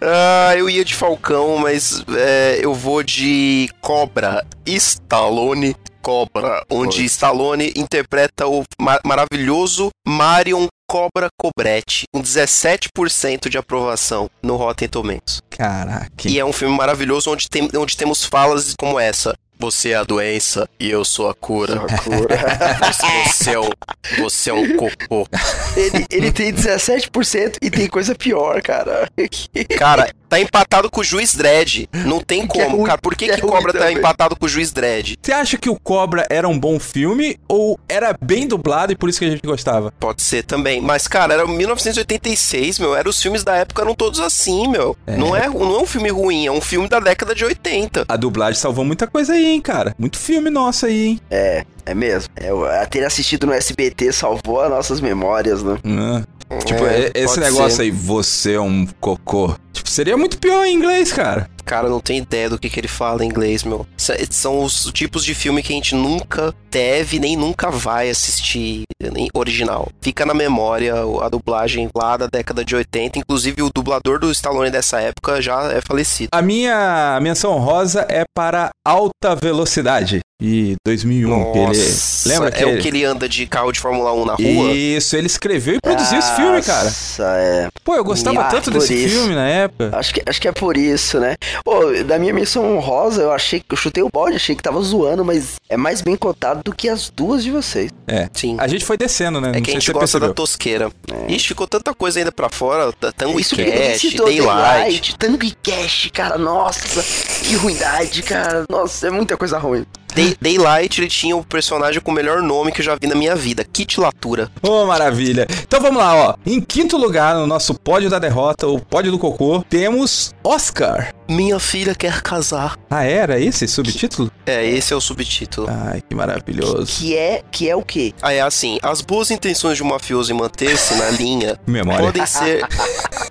Ah, eu ia de Falcão, mas é, eu vou de Cobra. Stallone Cobra, onde Stallone interpreta o ma- maravilhoso Marion Cobra Cobretti, com 17% de aprovação no Rotten Tomatoes. Caraca. E é um filme maravilhoso onde, tem, onde temos falas como essa. Você é a doença e eu sou a cura. Você é um, você é um cocô. Ele, ele tem 17% e tem coisa pior, cara. Cara, tá empatado com o Juiz Dredd. Não tem Que é como, ruim, cara. Por que, que é que Cobra tá também. empatado com o Juiz Dredd? Você acha que o Cobra era um bom filme ou era bem dublado e por isso que a gente gostava? Pode ser também. Mas, cara, era 1986, meu. Era os filmes da época eram todos assim, meu. Não, é, não é um filme ruim, é um filme da década de 80. A dublagem salvou muita coisa aí, hein, cara? Muito filme nosso aí, hein? É, é mesmo. É, ter assistido no SBT salvou as nossas memórias, né? Ah, tipo, É, esse negócio ser. aí, você é um cocô. Tipo, seria muito pior em inglês, cara. Cara, não tem ideia do que, que ele fala em inglês, meu. São os tipos de filme que a gente nunca deve nem nunca vai assistir em original. Fica na memória a dublagem lá da década de 80. Inclusive, o dublador do Stallone dessa época já é falecido. A minha menção honrosa é para Alta Velocidade. E 2001, que ele... Nossa, Lembra é que o que ele anda de carro de Fórmula 1 na rua? Isso, ele escreveu e produziu esse filme, cara. Nossa, é. Pô, eu gostava Ah, tanto desse isso. filme na época. Acho que, acho que é por isso, né? Pô, da minha missão honrosa, eu achei que eu chutei o balde, achei que tava zoando, mas é mais bem cotado do que as duas de vocês. É. Sim. A gente foi descendo, né? É Não que a gente gosta da percebeu. tosqueira. Ixi, ficou tanta coisa ainda pra fora. tá- Tango e Isso Cash, citou Daylight. Tango e Cash, cara, nossa, que ruindade, cara. Nossa, é muita coisa ruim. Day- Daylight, ele tinha o personagem com o melhor nome que eu já vi na minha vida. Kit Latura. Ô, maravilha. Então vamos lá, ó. Em quinto lugar, no nosso pódio da derrota, o pódio do cocô, temos Oscar. Minha filha quer casar. Ah, era esse subtítulo? É, esse é o subtítulo. Ai, que maravilhoso. Que é, que é o quê? Ah, é assim, as boas intenções de um mafioso em manter-se na linha Memória. podem ser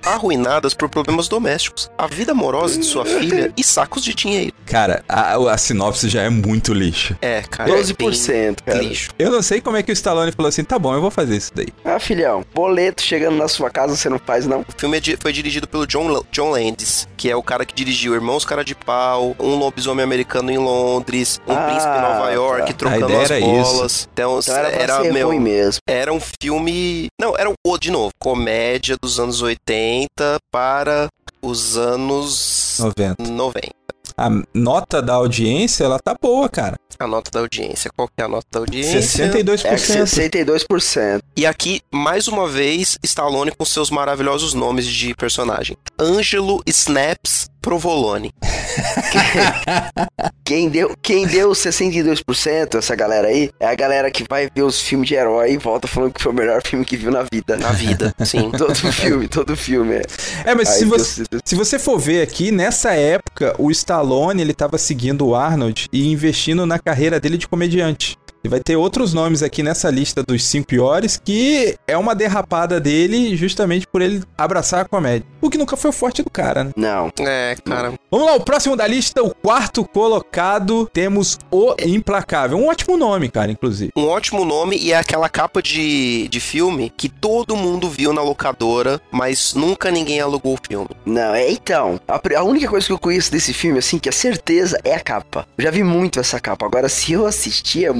arruinadas por problemas domésticos, a vida amorosa de sua filha e sacos de dinheiro. Cara, a, a sinopse já é muito lixo. É, cara. é 12%, bem cara. Lixo. Eu não sei como é que o Stallone falou assim, tá bom, eu vou fazer isso daí. Ah, filhão, boleto chegando na sua casa você não faz, não? O filme é foi dirigido pelo John, John Landis, que é o cara que dirigiu Irmãos Cara de Pau, Um Lobisomem Americano em Londres, Um Ah, Príncipe em Nova York, tá. Trocando as Bolas. Então, Então era era, meu, mesmo. era um filme. Não, era o de novo. Comédia dos anos 80 para os anos 90. 90. A nota da audiência, ela tá boa, cara. A nota da audiência. Qual que é a nota da audiência? 62%. É 62%. E aqui, mais uma vez, Stallone com seus maravilhosos nomes de personagem. Ângelo Snaps Provolone. Quem deu, quem deu 62%, essa galera aí, é a galera que vai ver os filmes de herói e volta falando que foi o melhor filme que viu na vida. Na vida, sim. Todo filme, todo filme. É. É, mas Aí se deu você, se você for ver aqui, nessa época, o Stallone, ele tava seguindo o Arnold e investindo na carreira dele de comediante. E vai ter outros nomes aqui nessa lista dos cinco piores, que é uma derrapada dele justamente por ele abraçar a comédia. O que nunca foi o forte do cara, né? Não. É, cara. Vamos lá, o próximo da lista, o quarto colocado, temos O Implacável. Um ótimo nome, cara, inclusive. Um ótimo nome e é aquela capa de, de filme que todo mundo viu na locadora, mas nunca ninguém alugou o filme. Não, é então. A, a única coisa que eu conheço desse filme, assim, que é certeza, é a capa. Eu já vi muito essa capa. Agora, se eu assistir, é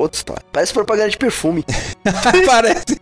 outra história. Parece propaganda de perfume. Parece.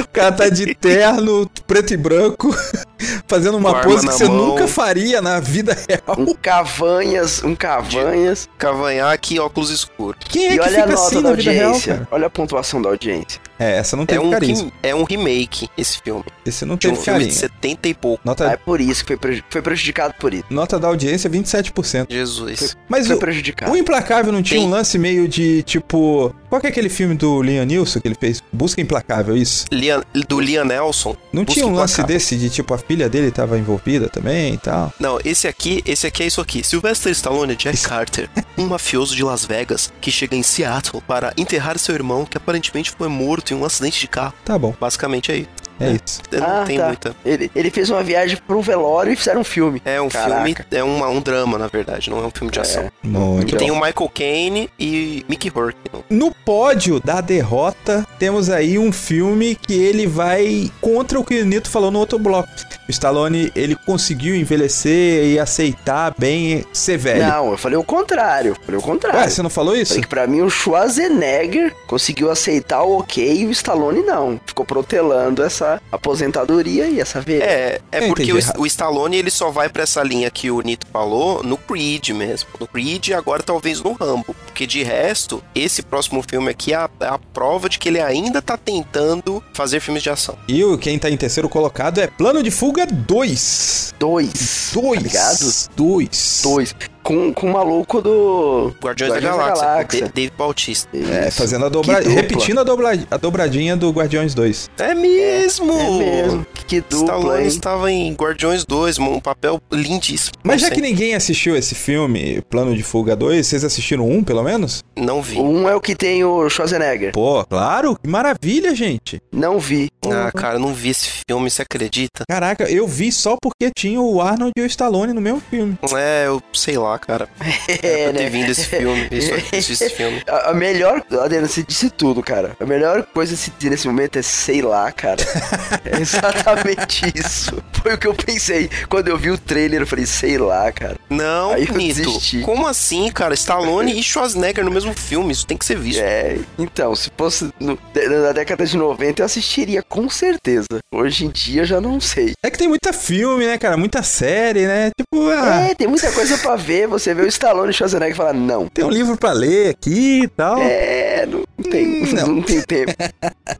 o cara tá de terno, preto e branco, fazendo uma a arma pose que você mão. nunca faria na vida real. Um cavanhas, um cavanhas. Cavanhaque e óculos escuros. Quem é e que olha a fica nota assim da na vida real, audiência. cara? olha a pontuação da audiência. É, essa não É teve um, carinho. rem- é um remake, esse filme. Esse não De um teve filme de 70 e pouco. Ah, Nota, é por isso que foi, foi prejudicado por isso. nota da audiência 27%. Jesus. Mas Foi o, prejudicado. o Implacável não tinha Tem. um lance meio de tipo. Qual que é aquele filme do Liam Neeson que ele fez? Busca Implacável, isso? Liam- do Liam Nelson. Não Busca tinha um lance Implacável. desse de tipo a filha dele tava envolvida também e tal? Não, esse aqui, esse aqui é isso aqui. Sylvester Stallone é Jack Carter, um mafioso de Las Vegas que chega em Seattle para enterrar seu irmão que aparentemente foi morto em um acidente de carro. Tá bom. Basicamente é isso. É isso. Não Ah, tem tá. muita. Ele, ele fez uma viagem pra um velório e fizeram um filme. É um Caraca. filme, é uma- um drama, na verdade, não é um filme de ação. Muito. E tem o Michael Caine e Mickey Rourke. No pódio da derrota, temos aí um filme que ele vai contra o que o Nito falou no outro bloco. O Stallone, ele conseguiu envelhecer e aceitar bem ser velho. Não, eu falei o contrário. Falei o contrário. Ué, você não falou isso? Falei que pra mim o Schwarzenegger conseguiu aceitar o ok e o Stallone não. Ficou protelando essa aposentadoria e essa velha. É, é Eu porque o, o Stallone ele só vai pra essa linha que o Nito falou no Creed mesmo. No Creed e agora talvez no Rambo. Porque de resto, esse próximo filme aqui é a, é a prova de que ele ainda tá tentando fazer filmes de ação. E o quem tá em terceiro colocado é Plano de Fuga 2. Dois. Dois. Tá ligado? Dois. Dois. Com, com o maluco do. Guardiões, Guardiões da da Galáxia, Galáxia. com Dave Bautista. É, fazendo a Que dobra... dupla. repetindo a, dobra... a dobradinha do Guardiões 2. É mesmo! É mesmo. Que dupla, Stallone hein? estava em Guardiões 2, um papel lindíssimo. Mas já Não que sei, ninguém assistiu esse filme, Plano de Fuga 2, vocês assistiram um, pelo menos? Não vi. Um é o que tem o Schwarzenegger. Pô, claro, que maravilha, gente. Não vi. Ah, cara, não vi esse filme, você acredita? Caraca, eu vi só porque tinha o Arnold e o Stallone no mesmo filme. É, eu sei lá, cara. É, eu ter né? vindo esse filme, isso, esse filme. A, a melhor. Adriano, você disse tudo, cara. A melhor coisa a se dizer nesse momento é sei lá, cara. é exatamente isso. Foi o que eu pensei. Quando eu vi o trailer, eu falei, sei lá, cara. Não, Aí eu Nito. desisti. Como assim, cara? Stallone e Schwarzenegger no mesmo filme, isso tem que ser visto. É, então, se fosse no- na década de 90, eu assistiria com certeza. Hoje em dia, eu já não sei. É que tem muita filme, né, cara? Muita série, né? Tipo, ah, É, tem muita coisa pra ver. Você vê o Stallone e o Schwarzenegger e fala, não. tem um livro pra ler aqui e tal. É, não tem, Hum, não. não. tem tempo.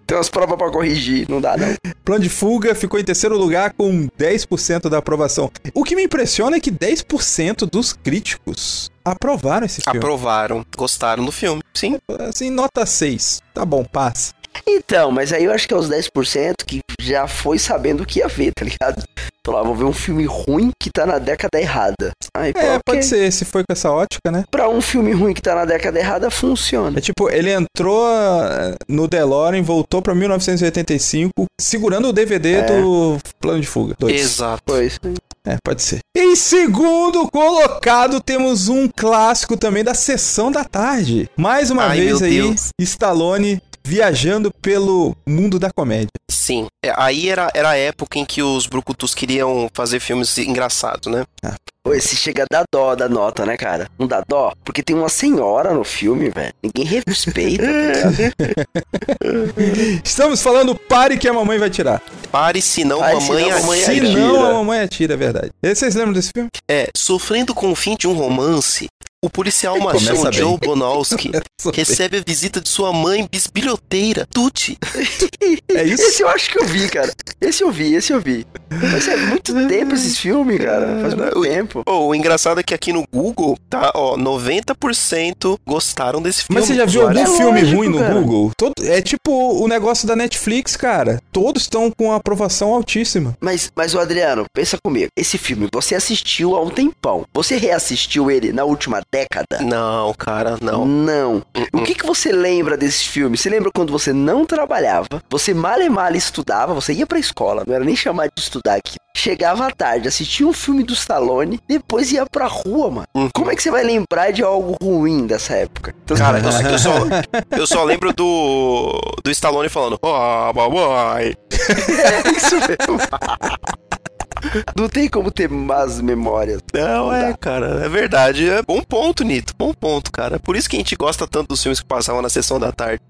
Tem umas provas pra corrigir, não dá não. Plano de Fuga ficou em terceiro lugar com 10% da aprovação. O que me impressiona é que 10% dos críticos aprovaram esse filme. Aprovaram, gostaram do filme. Sim. Assim, nota 6. Tá bom, passa. Então, mas aí eu acho que é os 10% que já foi sabendo o que ia ver, tá ligado? Falou, ah, vou ver um filme ruim que tá na década errada. Aí, pô, É, ok. pode ser, se foi com essa ótica, né? Pra um filme ruim que tá na década errada, funciona. É tipo, ele entrou ah, no DeLorean, voltou pra 1985, segurando o DVD É. do Plano de Fuga. Dois. Exato. Pois. É, pode ser. Em segundo colocado, temos um clássico também da Sessão da Tarde. Mais uma Ai, vez aí, Deus. Stallone viajando pelo mundo da comédia. Sim. É, aí era, era a época em que os brucutus queriam fazer filmes engraçados, né? Pô, esse chega a dar dó da nota, né, cara? Não dá dó? Porque tem uma senhora no filme, velho. Ninguém respeita, tá? Estamos falando pare que a mamãe vai tirar. Pare, senão Pare, mamãe senão a mamãe Se atira. não, a mamãe atira, é verdade. E Vocês lembram desse filme? É, sofrendo com o fim de um romance, o policial machão. Joe Bonowski recebe a visita de sua mãe bisbilhoteira, Tuti. É isso? Esse eu acho que eu vi, cara. Esse eu vi, esse eu vi. Mas é muito tempo esses filmes, cara. Faz muito tempo. Oh, o engraçado é que aqui no Google, tá, ó, 90% gostaram desse filme. Mas você já viu algum É filme lógico, ruim no cara. Google? Todo- é tipo o negócio da Netflix, cara. Todos estão com aprovação altíssima. Mas, mas o Adriano, pensa comigo. Esse filme você assistiu há um tempão. Você reassistiu ele na última década? Não, cara, não. Não. O que, que você lembra desse filme? Você lembra quando você não trabalhava, você mal e mal estudava, você ia pra escola, não era nem chamar de estudar aqui. Chegava à tarde, assistia um filme do Stallone, depois ia pra rua, mano. Uhum. Como é que você vai lembrar de algo ruim dessa época? Então, Cara, eu, eu só, eu só lembro do, do Stallone falando, ah, mamãe. é isso mesmo. Não tem como ter más memórias. Não, Não é, dá. cara, é verdade. É bom ponto, Nito, bom ponto, cara. Por isso que a gente gosta tanto dos filmes que passavam na sessão da tarde.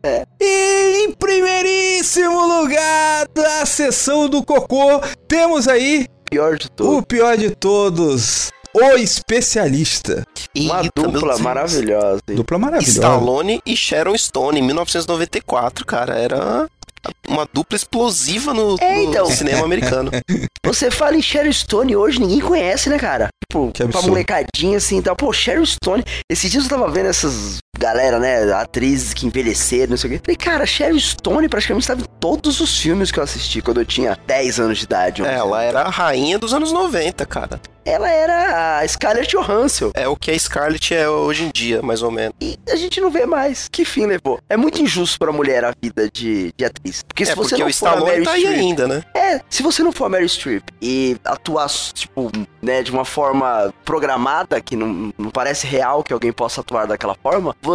E em primeiríssimo lugar da sessão do cocô, temos aí Pior de tudo. o pior de todos. O especialista. Uma Eita, dupla maravilhosa. hein? Dupla maravilhosa. Stallone e Sharon Stone, em 1994, cara. Era uma dupla explosiva no, É, no então. cinema americano. Você fala em Sharon Stone hoje, ninguém conhece, né, cara? Tipo, pra molecadinha assim e tal. Pô, Sharon Stone. Esses dias eu tava vendo essas galera, né, atrizes que envelheceram, não sei o quê. Falei, cara, Sharon Stone praticamente estava em todos os filmes que eu assisti quando eu tinha 10 anos de idade. É, Ela era a rainha dos anos 90, cara. Ela era a Scarlett Johansson. É o que a Scarlett é hoje em dia, mais ou menos. E a gente não vê mais. Que fim levou? É muito injusto pra mulher a vida de, de atriz. Porque se é você porque não o for a Mary tá Streep, ainda, né? É, se você não for a Mary Streep e atuar, tipo, né, de uma forma programada, que não, não parece real que alguém possa atuar daquela forma, você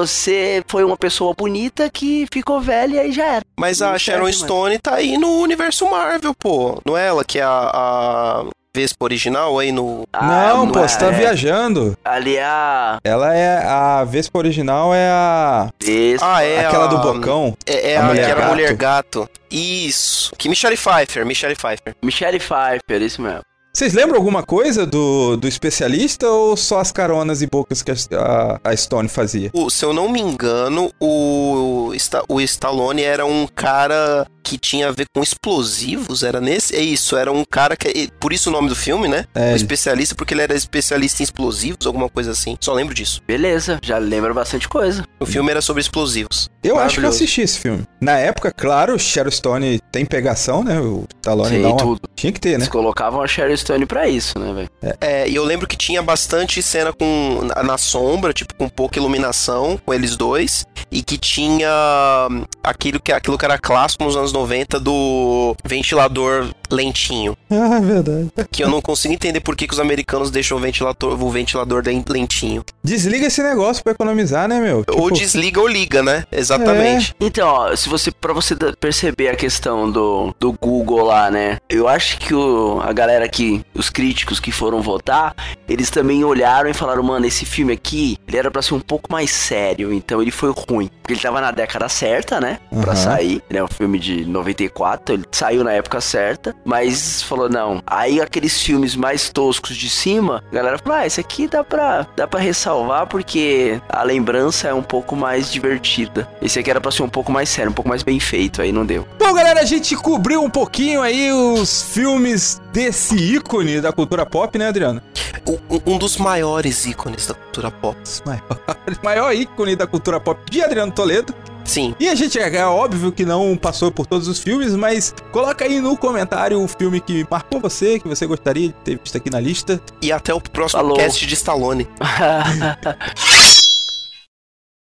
foi uma pessoa bonita que ficou velha e já era. Mas Não a Sharon mais. Stone tá aí no universo Marvel, pô. Não é ela que é a, a Vespa original aí no... não, pô, é- você tá viajando. Ali é a Ela é. A Vespa original é a. Vespa. Ah, é aquela a... do Bocão. É, é A a, mulher que era gato. mulher gato. Isso. Que Michelle Pfeiffer, Michelle Pfeiffer. Michelle Pfeiffer, isso mesmo. Vocês lembram alguma coisa do, do especialista ou só as caronas e bocas que a, a, Stone fazia? O- se eu não me engano, o, o Stallone era um cara que tinha a ver com explosivos, era nesse? É isso, era um cara que... Por isso o nome do filme, né? É, O especialista, porque ele era especialista em explosivos, alguma coisa assim. Só lembro disso. Beleza, já lembra bastante coisa. O filme era sobre explosivos. eu acho que eu assisti esse filme. Na época, claro, Sharon Stone tem pegação, né? O Stallone Sim, dá uma... tudo. Tinha que ter, né? Eles colocavam a Sharon Stone pra isso, né, velho? É, e eu lembro que tinha bastante cena com na, na sombra, tipo, com pouca iluminação, com eles dois. E que tinha hum, aquilo que, aquilo que era clássico nos anos 90 do ventilador lentinho. Ah, verdade. Que eu não consigo entender por que, que os americanos deixam o ventilador, o ventilador len- lentinho. Desliga esse negócio pra economizar, né, meu? Ou Tipo, desliga ou liga, né? Exatamente. Então, ó, se você para você perceber a questão do, do Google lá, né? Eu acho que o, a galera que os críticos que foram votar, eles também olharam e falaram, mano, esse filme aqui, ele era pra ser um pouco mais sério, então ele foi ruim, porque ele tava na década certa, né? Pra Aham. sair, ele é um filme de 94, ele saiu na época certa, mas falou não. Aí aqueles filmes mais toscos de cima, a galera falou: "Ah, esse aqui dá pra dá para ressalvar porque a lembrança é um pouco mais divertida. Esse aqui era pra ser um pouco mais sério, um pouco mais bem feito, aí não deu. Bom, galera, a gente cobriu um pouquinho aí os filmes desse ícone da cultura pop, né, Adriano? Um, um- dos maiores ícones da cultura pop. Os maiores- maior ícone da cultura pop de Adriano Toledo. Sim. E a gente é, é óbvio que não passou por todos os filmes, mas coloca aí no comentário o filme que marcou você, que você gostaria de ter visto aqui na lista. E até o próximo Falou. cast de Stallone.